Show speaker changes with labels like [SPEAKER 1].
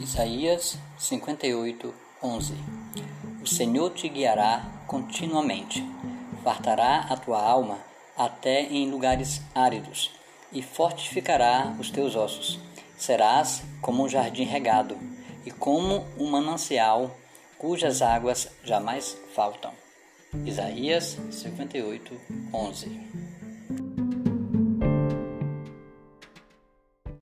[SPEAKER 1] Isaías 58, 11 O Senhor te guiará continuamente, fartará a tua alma até em lugares áridos e fortificará os teus ossos. Serás como um jardim regado e como um manancial cujas águas jamais faltam. Isaías 58, 11